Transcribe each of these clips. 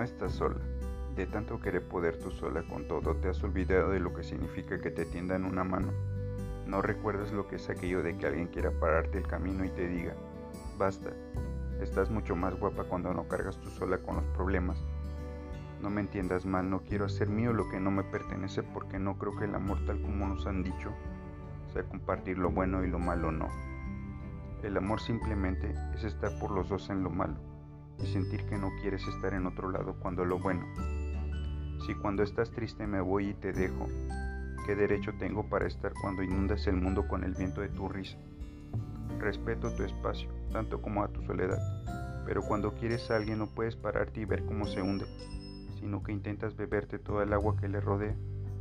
No estás sola. De tanto querer poder tú sola con todo, te has olvidado de lo que significa que te tiendan una mano. No recuerdas lo que es aquello de que alguien quiera pararte el camino y te diga, basta, estás mucho más guapa cuando no cargas tú sola con los problemas. No me entiendas mal, no quiero hacer mío lo que no me pertenece porque no creo que el amor tal como nos han dicho sea compartir lo bueno y lo malo no. El amor simplemente es estar por los dos en lo malo y sentir que no quieres estar en otro lado cuando lo bueno. Si cuando estás triste me voy y te dejo, ¿qué derecho tengo para estar cuando inundas el mundo con el viento de tu risa? Respeto tu espacio, tanto como a tu soledad, pero cuando quieres a alguien no puedes pararte y ver cómo se hunde, sino que intentas beberte toda el agua que le rodea,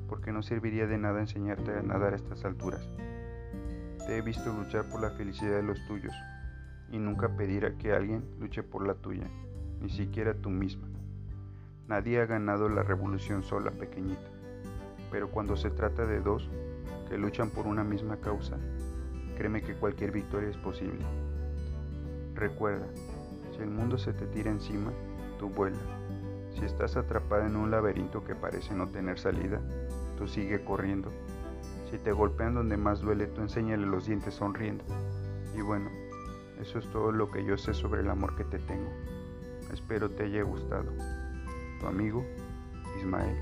porque no serviría de nada enseñarte a nadar a estas alturas. Te he visto luchar por la felicidad de los tuyos, y nunca pedir a que alguien luche por la tuya, ni siquiera tú misma. Nadie ha ganado la revolución sola, pequeñita, pero cuando se trata de dos que luchan por una misma causa, créeme que cualquier victoria es posible. Recuerda, si el mundo se te tira encima, tú vuela. Si estás atrapada en un laberinto que parece no tener salida, tú sigue corriendo. Si te golpean donde más duele, tú enséñale los dientes sonriendo. Y bueno, eso es todo lo que yo sé sobre el amor que te tengo. Espero te haya gustado. Tu amigo, Ismael.